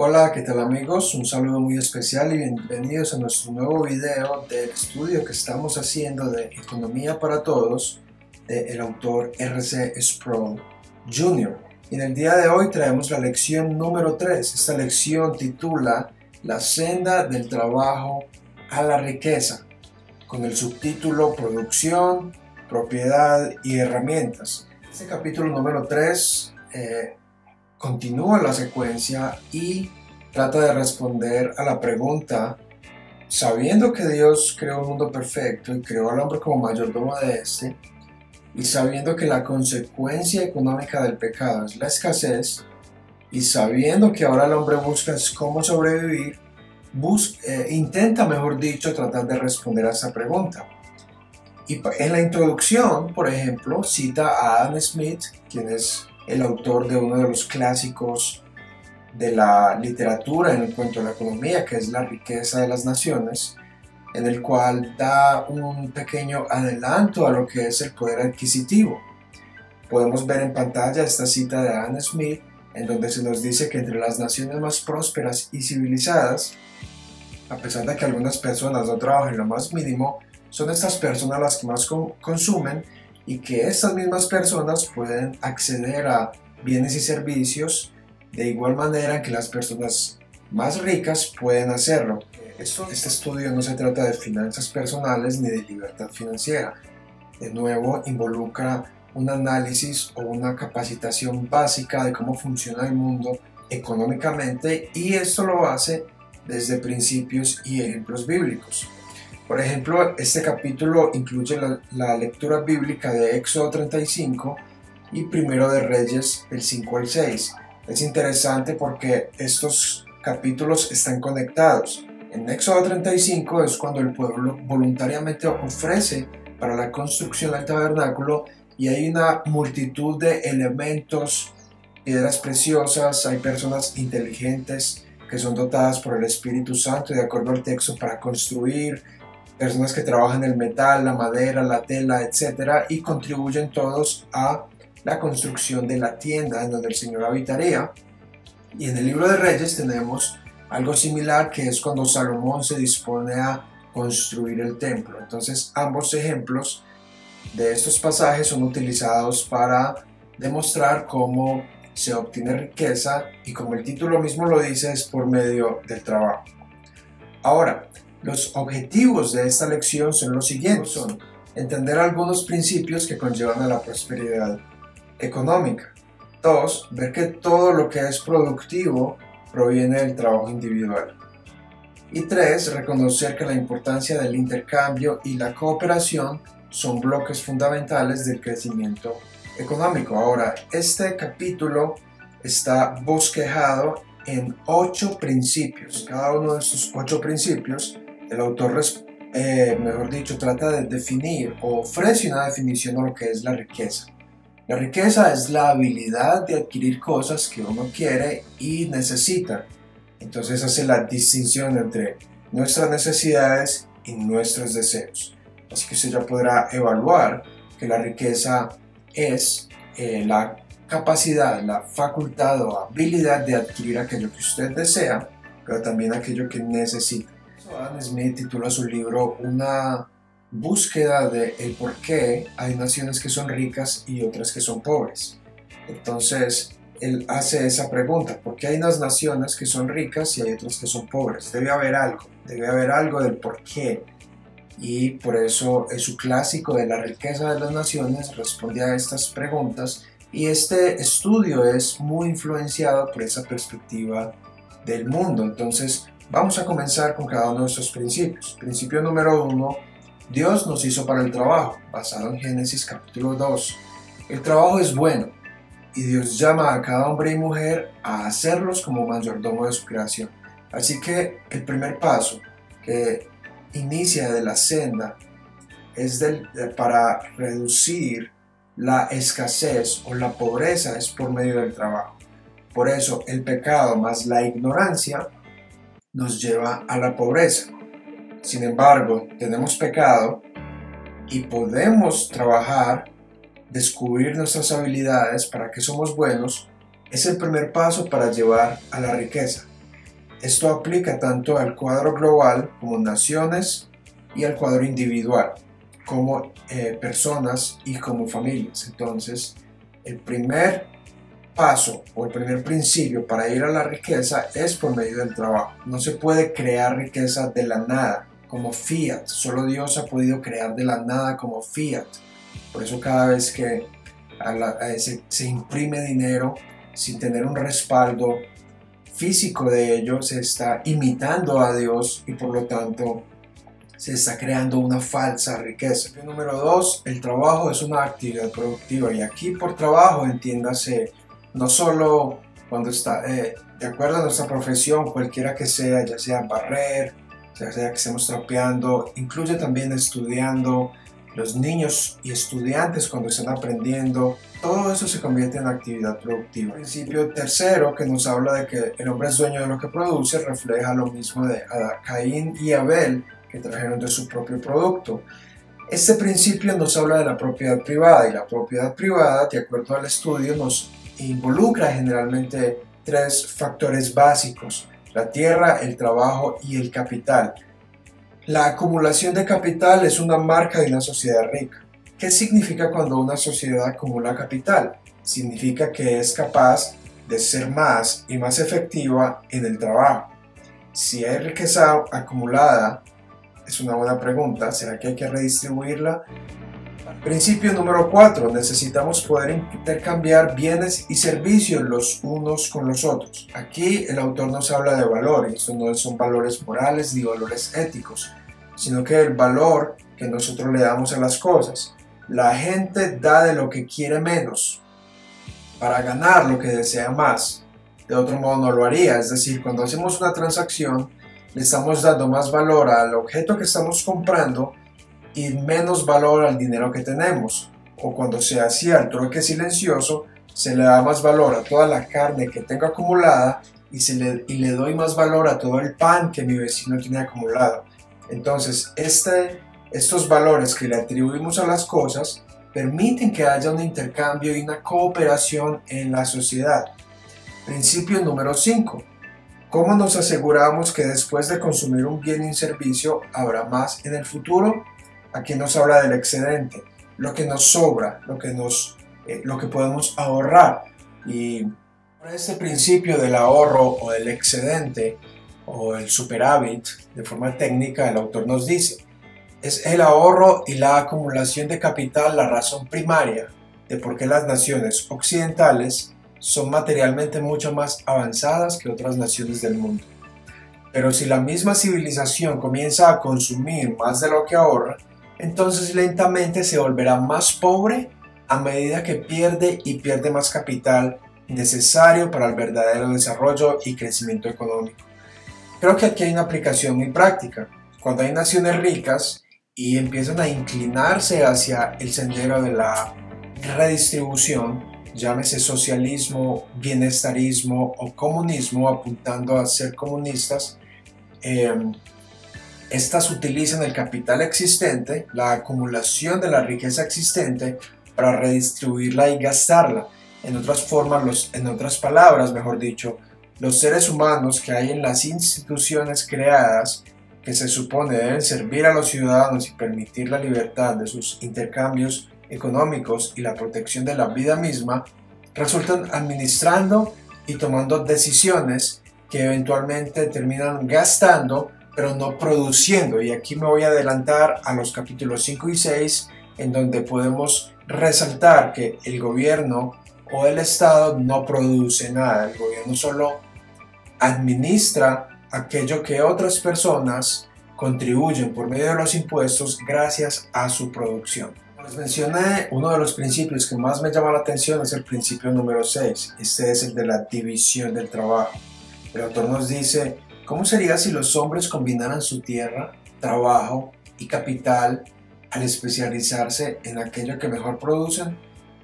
Hola, ¿qué tal amigos? Un saludo muy especial y bienvenidos a nuestro nuevo video del estudio que estamos haciendo de Economía para Todos del autor R.C. Sproul Jr. Y en el día de hoy traemos la lección número 3. Esta lección titula La senda del trabajo a la riqueza, con el subtítulo Producción, Propiedad y Herramientas. Este capítulo número 3 eh, continúa la secuencia y trata de responder a la pregunta, sabiendo que Dios creó un mundo perfecto y creó al hombre como mayordomo de este, y sabiendo que la consecuencia económica del pecado es la escasez, y sabiendo que ahora el hombre busca cómo sobrevivir, eh, intenta, mejor dicho, tratar de responder a esa pregunta. Y en la introducción, por ejemplo, cita a Adam Smith, quien es el autor de uno de los clásicos de la literatura en cuanto a la economía, que es La riqueza de las naciones, en el cual da un pequeño adelanto a lo que es el poder adquisitivo. Podemos ver en pantalla esta cita de Adam Smith, en donde se nos dice que entre las naciones más prósperas y civilizadas, a pesar de que algunas personas no trabajan lo más mínimo, son estas personas las que más consumen y que estas mismas personas pueden acceder a bienes y servicios de igual manera que las personas más ricas pueden hacerlo. Este estudio no se trata de finanzas personales ni de libertad financiera. De nuevo, involucra un análisis o una capacitación básica de cómo funciona el mundo económicamente y esto lo hace desde principios y ejemplos bíblicos. Por ejemplo, este capítulo incluye la, lectura bíblica de Éxodo 35 y Primero de Reyes del 5 al 6. Es interesante porque estos capítulos están conectados. En Éxodo 35 es cuando el pueblo voluntariamente ofrece para la construcción del tabernáculo y hay una multitud de elementos, piedras preciosas, hay personas inteligentes, que son dotadas por el Espíritu Santo de acuerdo al texto para construir, personas que trabajan el metal, la madera, la tela, etc. y contribuyen todos a la construcción de la tienda en donde el Señor habitaría. Y en el libro de Reyes tenemos algo similar que es cuando Salomón se dispone a construir el templo. Entonces ambos ejemplos de estos pasajes son utilizados para demostrar cómo se obtiene riqueza y como el título mismo lo dice es por medio del trabajo. Ahora, los objetivos de esta lección son los siguientes. Son entender algunos principios que conllevan a la prosperidad económica. Dos, ver que todo lo que es productivo proviene del trabajo individual. Y tres, reconocer que la importancia del intercambio y la cooperación son bloques fundamentales del crecimiento económico. Ahora, este capítulo está bosquejado en ocho principios. Cada uno de estos ocho principios, el autor, eh, mejor dicho, trata de definir o ofrece una definición de lo que es la riqueza. La riqueza es la habilidad de adquirir cosas que uno quiere y necesita. Entonces hace la distinción entre nuestras necesidades y nuestros deseos. Así que usted ya podrá evaluar que la riqueza es eh, la capacidad, la facultad o habilidad de adquirir aquello que usted desea, pero también aquello que necesita. Adam Smith titula su libro Una búsqueda de el por qué hay naciones que son ricas y otras que son pobres. Entonces, él hace esa pregunta, ¿por qué hay unas naciones que son ricas y hay otras que son pobres? Debe haber algo, debe haber algo del por qué y por eso es su clásico de la riqueza de las naciones responde a estas preguntas y este estudio es muy influenciado por esa perspectiva del mundo. Entonces vamos a comenzar con cada uno de estos principios. Principio número uno, Dios nos hizo para el trabajo, basado en Génesis capítulo 2. El trabajo es bueno y Dios llama a cada hombre y mujer a hacerlos como mayordomo de su creación. Así que el primer paso que inicia de la senda es para reducir la escasez o la pobreza es por medio del trabajo. Por eso el pecado más la ignorancia nos lleva a la pobreza. Sin embargo, tenemos pecado y podemos trabajar descubrir nuestras habilidades, para qué somos buenos, es el primer paso para llevar a la riqueza. Esto aplica tanto al cuadro global como naciones y al cuadro individual, como eh, personas y como familias. Entonces, el primer paso o el primer principio para ir a la riqueza es por medio del trabajo. No se puede crear riqueza de la nada, como fiat. Solo Dios ha podido crear de la nada como fiat. Por eso cada vez que se imprime dinero sin tener un respaldo físico de ello, se está imitando a Dios y por lo tanto se está creando una falsa riqueza. Número dos, el trabajo es una actividad productiva y aquí por trabajo entiéndase no solo cuando está eh, de acuerdo a nuestra profesión, cualquiera que sea, ya sea barrer, ya sea que estemos trapeando, incluye también estudiando, los niños y estudiantes cuando están aprendiendo, todo eso se convierte en actividad productiva. El principio tercero que nos habla de que el hombre es dueño de lo que produce refleja lo mismo de Caín y Abel que trajeron de su propio producto. Este principio nos habla de la propiedad privada y la propiedad privada, de acuerdo al estudio, nos involucra generalmente tres factores básicos, la tierra, el trabajo y el capital. La acumulación de capital es una marca de una sociedad rica. ¿Qué significa cuando una sociedad acumula capital? Significa que es capaz de ser más y más efectiva en el trabajo. Si hay riqueza acumulada, es una buena pregunta, ¿será que hay que redistribuirla? Principio número 4. Necesitamos poder intercambiar bienes y servicios los unos con los otros. Aquí el autor nos habla de valores. No son valores morales ni valores éticos, sino que el valor que nosotros le damos a las cosas. La gente da de lo que quiere menos para ganar lo que desea más. De otro modo no lo haría. Es decir, cuando hacemos una transacción, le estamos dando más valor al objeto que estamos comprando y menos valor al dinero que tenemos. O cuando se hacía el trueque silencioso, se le da más valor a toda la carne que tengo acumulada y, se le, y le doy más valor a todo el pan que mi vecino tiene acumulado. Entonces, este, estos valores que le atribuimos a las cosas permiten que haya un intercambio y una cooperación en la sociedad. Principio número 5. ¿Cómo nos aseguramos que después de consumir un bien y servicio habrá más en el futuro? Aquí nos habla del excedente, lo que nos sobra, lo que, nos, eh, lo que podemos ahorrar. Y este principio del ahorro o del excedente o el superávit, de forma técnica, el autor nos dice, es el ahorro y la acumulación de capital la razón primaria de por qué las naciones occidentales son materialmente mucho más avanzadas que otras naciones del mundo. Pero si la misma civilización comienza a consumir más de lo que ahorra, entonces lentamente se volverá más pobre a medida que pierde y pierde más capital necesario para el verdadero desarrollo y crecimiento económico. Creo que aquí hay una aplicación muy práctica. Cuando hay naciones ricas y empiezan a inclinarse hacia el sendero de la redistribución, llámese socialismo, bienestarismo o comunismo, apuntando a ser comunistas, eh, estas utilizan el capital existente, la acumulación de la riqueza existente, para redistribuirla y gastarla. En otras formas, en otras palabras, mejor dicho, los seres humanos que hay en las instituciones creadas, que se supone deben servir a los ciudadanos y permitir la libertad de sus intercambios económicos y la protección de la vida misma, resultan administrando y tomando decisiones que eventualmente terminan gastando pero no produciendo. Y aquí me voy a adelantar a los capítulos 5 y 6, en donde podemos resaltar que el gobierno o el Estado no produce nada. El gobierno solo administra aquello que otras personas contribuyen por medio de los impuestos gracias a su producción. Les mencioné, uno de los principios que más me llama la atención es el principio número 6. Este es el de la división del trabajo. El autor nos dice, ¿Cómo sería si los hombres combinaran su tierra, trabajo y capital al especializarse en aquello que mejor producen?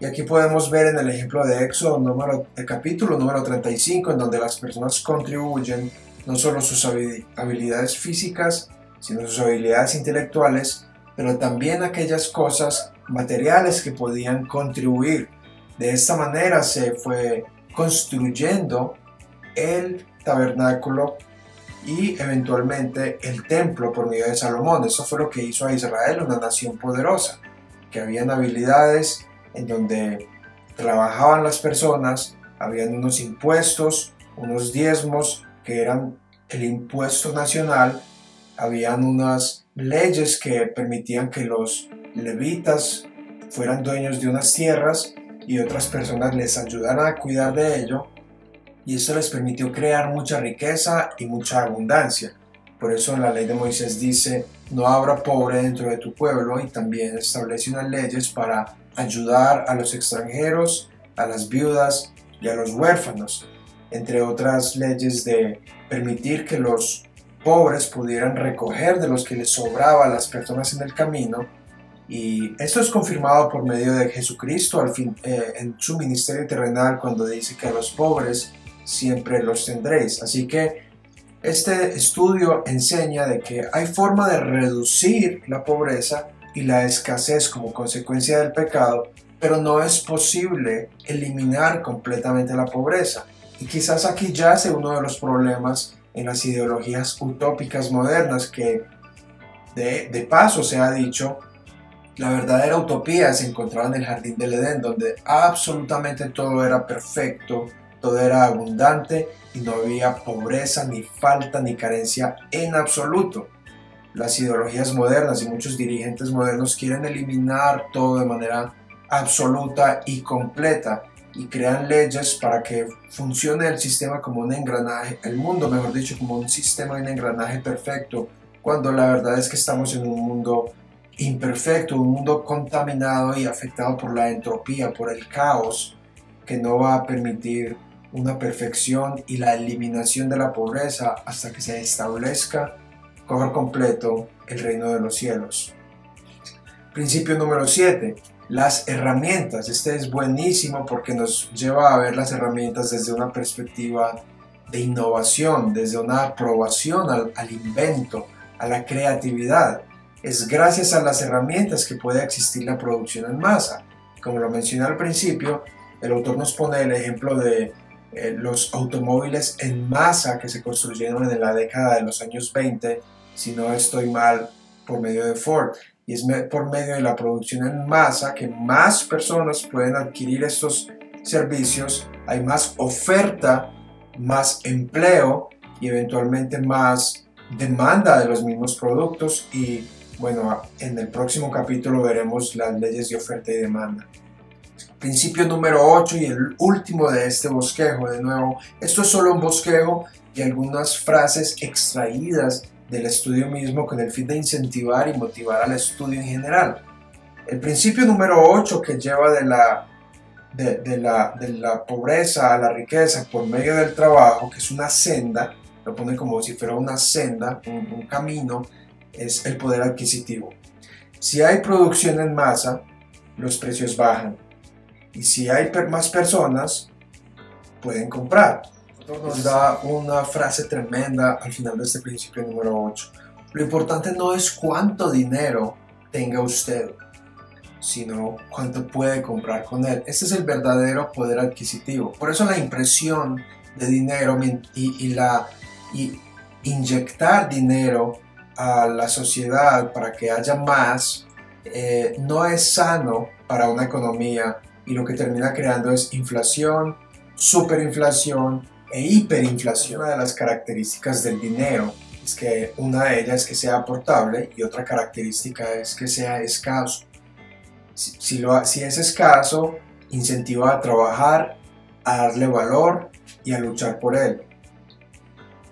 Y aquí podemos ver en el ejemplo de Éxodo, número, el capítulo número 35, en donde las personas contribuyen no solo sus habilidades físicas, sino sus habilidades intelectuales, pero también aquellas cosas materiales que podían contribuir. De esta manera se fue construyendo el tabernáculo y eventualmente el templo por medio de Salomón. Eso fue lo que hizo a Israel una nación poderosa, que habían habilidades en donde trabajaban las personas, habían unos impuestos, unos diezmos que eran el impuesto nacional, habían unas leyes que permitían que los levitas fueran dueños de unas tierras y otras personas les ayudaran a cuidar de ello y esto les permitió crear mucha riqueza y mucha abundancia. Por eso la ley de Moisés dice, no habrá pobre dentro de tu pueblo y también establece unas leyes para ayudar a los extranjeros, a las viudas y a los huérfanos, entre otras leyes de permitir que los pobres pudieran recoger de los que les sobraba a las personas en el camino. Y esto es confirmado por medio de Jesucristo al fin, eh, en su ministerio terrenal cuando dice que a los pobres siempre los tendréis. Así que este estudio enseña de que hay forma de reducir la pobreza y la escasez como consecuencia del pecado, pero no es posible eliminar completamente la pobreza. Y quizás aquí yace uno de los problemas en las ideologías utópicas modernas que de, de paso se ha dicho la verdadera utopía se encontraba en el jardín del Edén, donde absolutamente todo era perfecto, todo era abundante y no había pobreza, ni falta, ni carencia en absoluto. Las ideologías modernas y muchos dirigentes modernos quieren eliminar todo de manera absoluta y completa y crean leyes para que funcione el sistema como un engranaje, el mundo mejor dicho, como un sistema, un engranaje perfecto, cuando la verdad es que estamos en un mundo imperfecto, un mundo contaminado y afectado por la entropía, por el caos, que no va a permitir una perfección y la eliminación de la pobreza hasta que se establezca por completo el reino de los cielos. Principio número 7. Las herramientas. Este es buenísimo porque nos lleva a ver las herramientas desde una perspectiva de innovación, desde una aprobación al, al invento, a la creatividad. Es gracias a las herramientas que puede existir la producción en masa. Como lo mencioné al principio, el autor nos pone el ejemplo de eh, los automóviles en masa que se construyeron en la década de los años 20, si no estoy mal, por medio de Ford. Y es por medio de la producción en masa que más personas pueden adquirir estos servicios, hay más oferta, más empleo y eventualmente más demanda de los mismos productos y bueno, en el próximo capítulo veremos las leyes de oferta y demanda. Principio número 8 y el último de este bosquejo. De nuevo, esto es solo un bosquejo y algunas frases extraídas del estudio mismo con el fin de incentivar y motivar al estudio en general. El principio número 8 que lleva de la, de, la, de la pobreza a la riqueza por medio del trabajo, que es una senda, lo pone como si fuera una senda, un camino, es el poder adquisitivo. Si hay producción en masa, los precios bajan y si hay más personas, pueden comprar. Nos da una frase tremenda al final de este principio número 8. Lo importante no es cuánto dinero tenga usted, sino cuánto puede comprar con él. Este es el verdadero poder adquisitivo. Por eso la impresión de dinero y, la, y inyectar dinero a la sociedad para que haya más eh, no es sano para una economía y lo que termina creando es inflación, superinflación e hiperinflación. Una de las características del dinero es que una de ellas es que sea aportable y otra característica es que sea escaso. Si, lo, si es escaso, incentiva a trabajar, a darle valor y a luchar por él.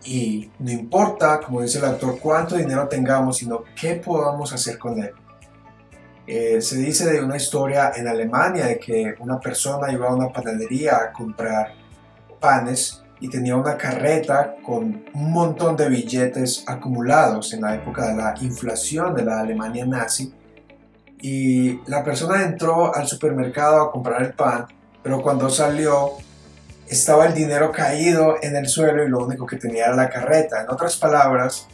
Y no importa, como dice el autor, cuánto dinero tengamos, sino qué podamos hacer con él. Eh, se dice de una historia en Alemania de que una persona iba a una panadería a comprar panes y tenía una carreta con un montón de billetes acumulados en la época de la inflación de la Alemania nazi. Y la persona entró al supermercado a comprar el pan, pero cuando salió estaba el dinero caído en el suelo y lo único que tenía era la carreta. En otras palabras,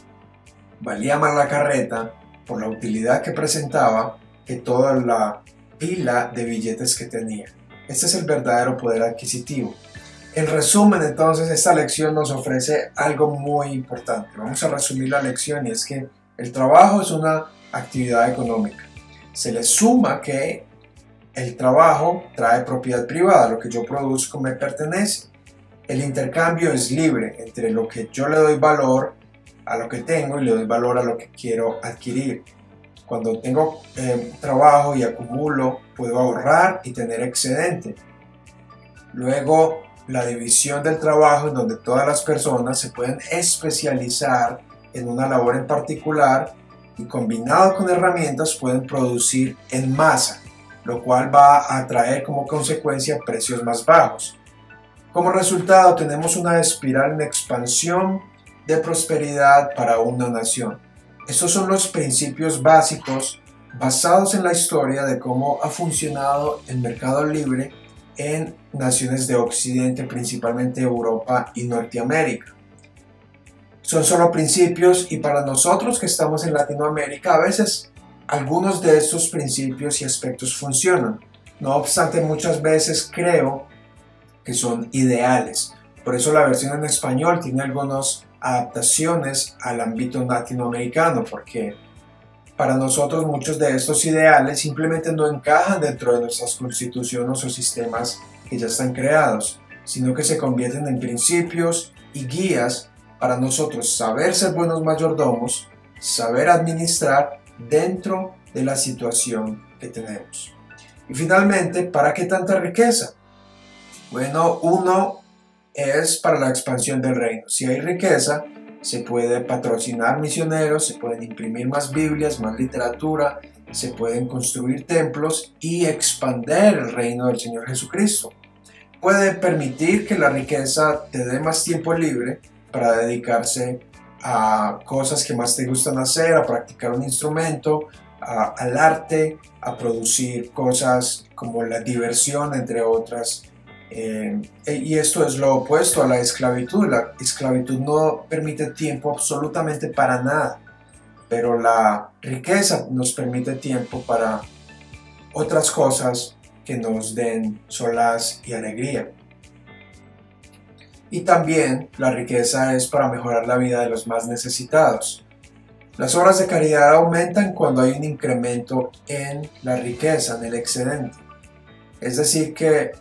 valía más la carreta por la utilidad que presentaba que toda la pila de billetes que tenía. Este es el verdadero poder adquisitivo. En resumen, entonces, esta lección nos ofrece algo muy importante. Vamos a resumir la lección y es que el trabajo es una actividad económica. Se le suma que el trabajo trae propiedad privada, lo que yo produzco me pertenece. El intercambio es libre entre lo que yo le doy valor a lo que tengo y le doy valor a lo que quiero adquirir. Cuando tengo eh, trabajo y acumulo, puedo ahorrar y tener excedente. Luego, la división del trabajo en donde todas las personas se pueden especializar en una labor en particular y combinado con herramientas pueden producir en masa lo cual va a traer como consecuencia precios más bajos. Como resultado tenemos una espiral en expansión de prosperidad para una nación. Estos son los principios básicos basados en la historia de cómo ha funcionado el mercado libre en naciones de Occidente, principalmente Europa y Norteamérica. Son solo principios y para nosotros que estamos en Latinoamérica a veces algunos de estos principios y aspectos funcionan, no obstante muchas veces creo que son ideales. Por eso la versión en español tiene algunas adaptaciones al ámbito latinoamericano, porque para nosotros muchos de estos ideales simplemente no encajan dentro de nuestras constituciones o sistemas que ya están creados, sino que se convierten en principios y guías para nosotros saber ser buenos mayordomos, saber administrar dentro de la situación que tenemos. Y finalmente, ¿para qué tanta riqueza? Bueno, uno es para la expansión del reino. Si hay riqueza, se puede patrocinar misioneros, se pueden imprimir más Biblias, más literatura, se pueden construir templos y expander el reino del Señor Jesucristo. Puede permitir que la riqueza te dé más tiempo libre para dedicarse a cosas que más te gustan hacer, a practicar un instrumento, al arte, a producir cosas como la diversión, entre otras. Eh, y esto es lo opuesto a la esclavitud. La esclavitud no permite tiempo absolutamente para nada, pero la riqueza nos permite tiempo para otras cosas que nos den solaz y alegría. Y también la riqueza es para mejorar la vida de los más necesitados. Las obras de caridad aumentan cuando hay un incremento en la riqueza, en el excedente. Es decir, que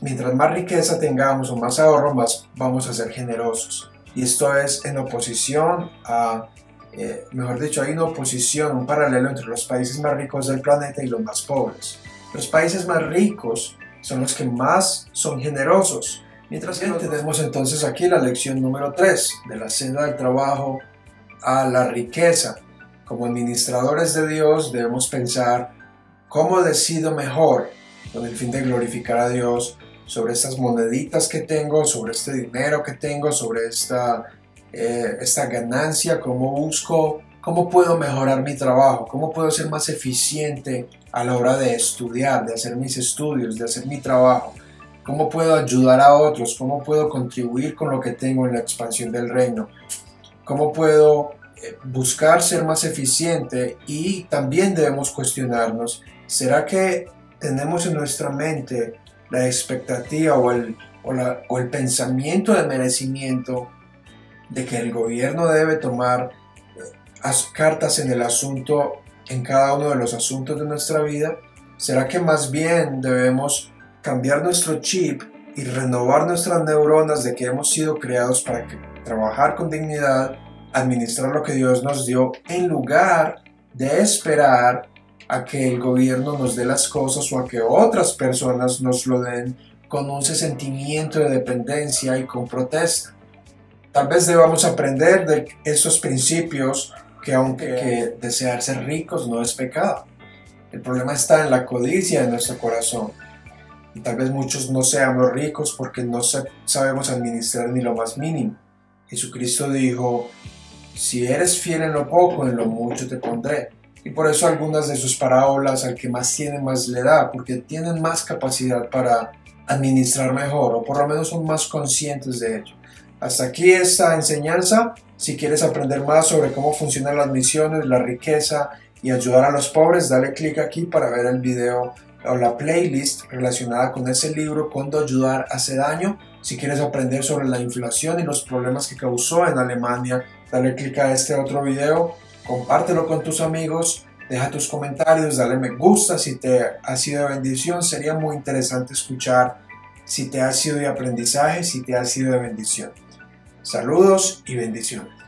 mientras más riqueza tengamos o más ahorro, más vamos a ser generosos. Y esto es en oposición a, eh, mejor dicho, hay una oposición, un paralelo entre los países más ricos del planeta y los más pobres. Los países más ricos son los que más son generosos, Mientras que tenemos entonces aquí la lección número 3 de la senda del trabajo a la riqueza. Como administradores de Dios debemos pensar cómo decido mejor con el fin de glorificar a Dios sobre estas moneditas que tengo, sobre este dinero que tengo, sobre esta, eh, esta ganancia, cómo busco, cómo puedo mejorar mi trabajo, cómo puedo ser más eficiente a la hora de estudiar, de hacer mis estudios, de hacer mi trabajo ¿Cómo puedo ayudar a otros? ¿Cómo puedo contribuir con lo que tengo en la expansión del reino? ¿Cómo puedo eh, buscar ser más eficiente? Y también debemos cuestionarnos, ¿será que tenemos en nuestra mente la expectativa o el, o, el pensamiento de merecimiento de que el gobierno debe tomar eh, cartas en el asunto, en cada uno de los asuntos de nuestra vida? ¿Será que más bien debemos cambiar nuestro chip y renovar nuestras neuronas de que hemos sido creados para trabajar con dignidad, administrar lo que Dios nos dio, en lugar de esperar a que el gobierno nos dé las cosas o a que otras personas nos lo den con un sentimiento de dependencia y con protesta. Tal vez debamos aprender de esos principios que aunque desear ser ricos no es pecado. El problema está en la codicia de nuestro corazón y tal vez muchos no seamos ricos porque no sabemos administrar ni lo más mínimo. Jesucristo dijo, si eres fiel en lo poco, en lo mucho te pondré. Y por eso algunas de sus parábolas al que más tiene más le da, porque tienen más capacidad para administrar mejor, o por lo menos son más conscientes de ello. Hasta aquí esta enseñanza. Si quieres aprender más sobre cómo funcionan las misiones, la riqueza y ayudar a los pobres, dale clic aquí para ver el video o la playlist relacionada con ese libro, Cuando ayudar hace daño. Si quieres aprender sobre la inflación y los problemas que causó en Alemania, dale clic a este otro video, compártelo con tus amigos, deja tus comentarios, dale me gusta si te ha sido de bendición. Sería muy interesante escuchar si te ha sido de aprendizaje, si te ha sido de bendición. Saludos y bendiciones.